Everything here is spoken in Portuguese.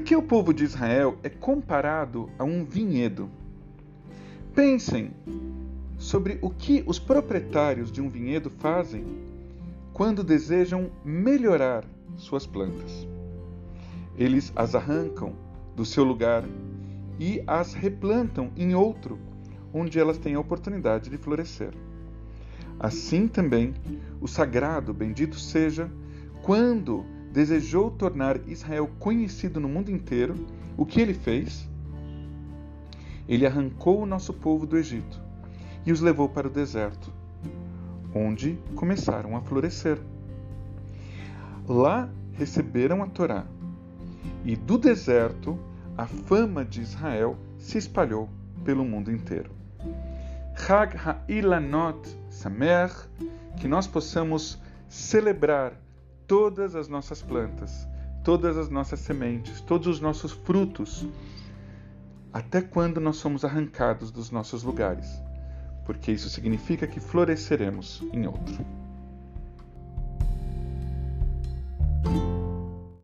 que o povo de Israel é comparado a um vinhedo? Pensem sobre o que os proprietários de um vinhedo fazem quando desejam melhorar suas plantas. Eles as arrancam do seu lugar e as replantam em outro, onde elas têm a oportunidade de florescer. Assim também, o sagrado, bendito seja, quando desejou tornar Israel conhecido no mundo inteiro, o que ele fez? Ele arrancou o nosso povo do Egito e os levou para o deserto, onde começaram a florescer. Lá receberam a Torá, e do deserto a fama de Israel se espalhou pelo mundo inteiro. Chag Ha'ilanot Samer, que nós possamos celebrar todas as nossas plantas, todas as nossas sementes, todos os nossos frutos, até quando nós somos arrancados dos nossos lugares, porque isso significa que floresceremos em outro.